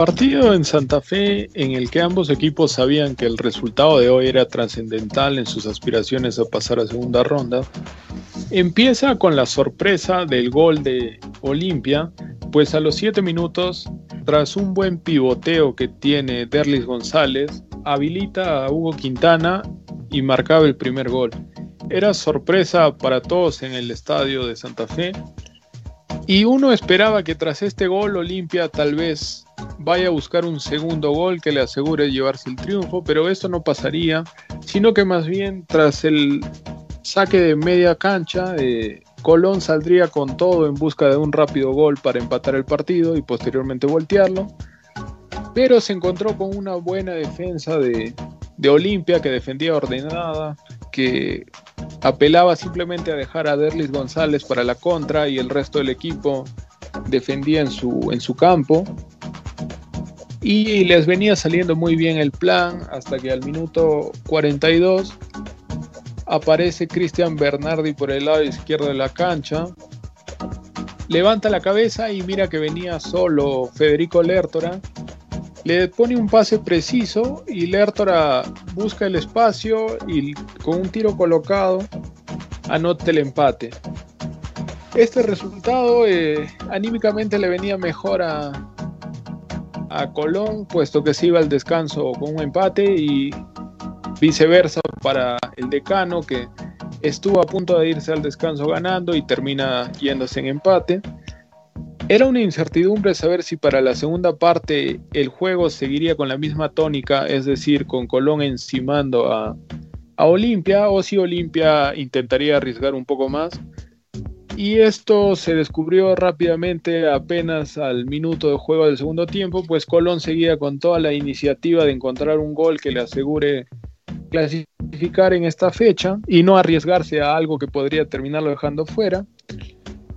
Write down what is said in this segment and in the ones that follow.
Partido en Santa Fe en el que ambos equipos sabían que el resultado de hoy era trascendental en sus aspiraciones a pasar a segunda ronda, empieza con la sorpresa del gol de Olimpia, pues a los 7 minutos, tras un buen pivoteo que tiene Derlis González, habilita a Hugo Quintana y marcaba el primer gol. Era sorpresa para todos en el estadio de Santa Fe y uno esperaba que tras este gol Olimpia tal vez vaya a buscar un segundo gol que le asegure llevarse el triunfo, pero esto no pasaría, sino que más bien tras el saque de media cancha, eh, Colón saldría con todo en busca de un rápido gol para empatar el partido y posteriormente voltearlo, pero se encontró con una buena defensa de, de Olimpia que defendía ordenada, que apelaba simplemente a dejar a Derlis González para la contra y el resto del equipo defendía en su, en su campo. Y les venía saliendo muy bien el plan hasta que al minuto 42 aparece Cristian Bernardi por el lado izquierdo de la cancha. Levanta la cabeza y mira que venía solo Federico Lertora. Le pone un pase preciso y Lertora busca el espacio y con un tiro colocado anota el empate. Este resultado eh, anímicamente le venía mejor a, a Colón, puesto que se iba al descanso con un empate y viceversa para el decano que estuvo a punto de irse al descanso ganando y termina yéndose en empate. Era una incertidumbre saber si para la segunda parte el juego seguiría con la misma tónica, es decir, con Colón encimando a, a Olimpia, o si Olimpia intentaría arriesgar un poco más y esto se descubrió rápidamente apenas al minuto de juego del segundo tiempo, pues Colón seguía con toda la iniciativa de encontrar un gol que le asegure clasificar en esta fecha y no arriesgarse a algo que podría terminarlo dejando fuera.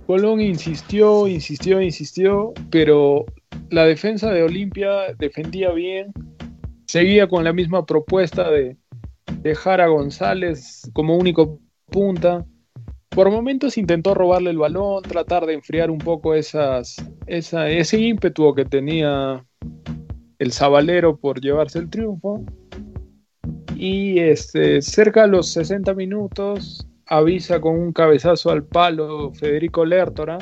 Colón insistió, insistió, insistió, pero la defensa de Olimpia defendía bien, seguía con la misma propuesta de dejar a González como único punta, por momentos intentó robarle el balón, tratar de enfriar un poco esas, ese ímpetu que tenía el Zabalero por llevarse el triunfo. Y este, cerca de los 60 minutos avisa con un cabezazo al palo Federico Lertora.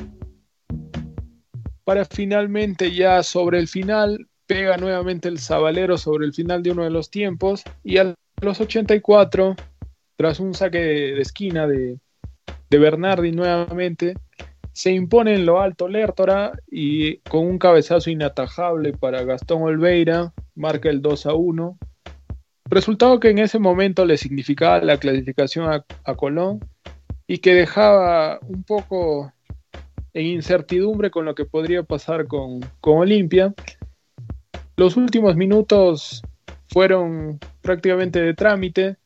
Para finalmente ya sobre el final pega nuevamente el Zabalero sobre el final de uno de los tiempos. Y a los 84, tras un saque de esquina de, de Bernardi nuevamente. Se impone en lo alto Lertora y con un cabezazo inatajable para Gastón Olveira marca el 2 a 1. Resultado que en ese momento le significaba la clasificación a, Colón y que dejaba un poco en incertidumbre con lo que podría pasar con, con Olimpia. Los últimos minutos fueron prácticamente de trámite.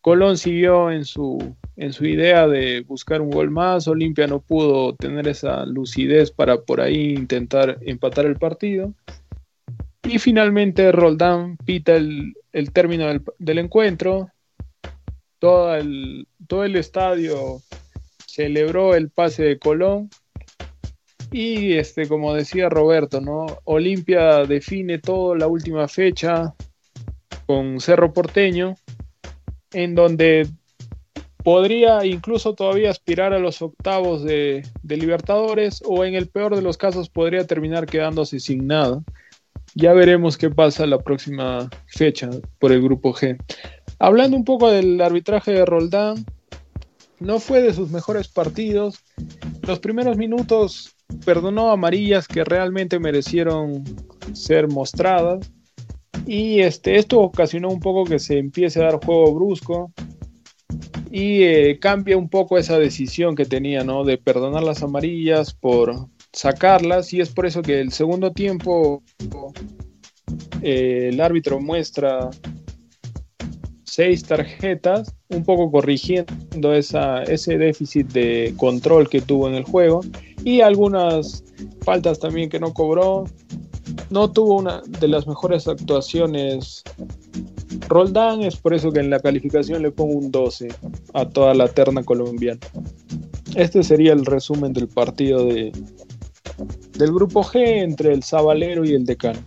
Colón siguió en su, en su idea de buscar un gol más. Olimpia no pudo tener esa lucidez para por ahí intentar empatar el partido. Y finalmente Roldán pita el, término del, encuentro. Todo el, todo el estadio celebró el pase de Colón. Y este, como decía Roberto, ¿no? Olimpia define todo la última fecha con Cerro Porteño, en donde podría incluso todavía aspirar a los octavos de, Libertadores o en el peor de los casos podría terminar quedándose sin nada. Ya veremos qué pasa la próxima fecha por el grupo G. Hablando un poco del arbitraje de Roldán, no fue de sus mejores partidos. Los primeros minutos perdonó amarillas que realmente merecieron ser mostradas. Y este, esto ocasionó un poco que se empiece a dar juego brusco y eh, cambia un poco esa decisión que tenía, ¿no? De perdonar las amarillas por sacarlas y es por eso que el segundo tiempo el árbitro muestra seis tarjetas, un poco corrigiendo esa, ese déficit de control que tuvo en el juego y algunas faltas también que no cobró. No tuvo una de las mejores actuaciones Roldán, es por eso que en la calificación le pongo un 12 a toda la terna colombiana. Este sería el resumen del partido de, del grupo G entre el Sabalero y el Decano.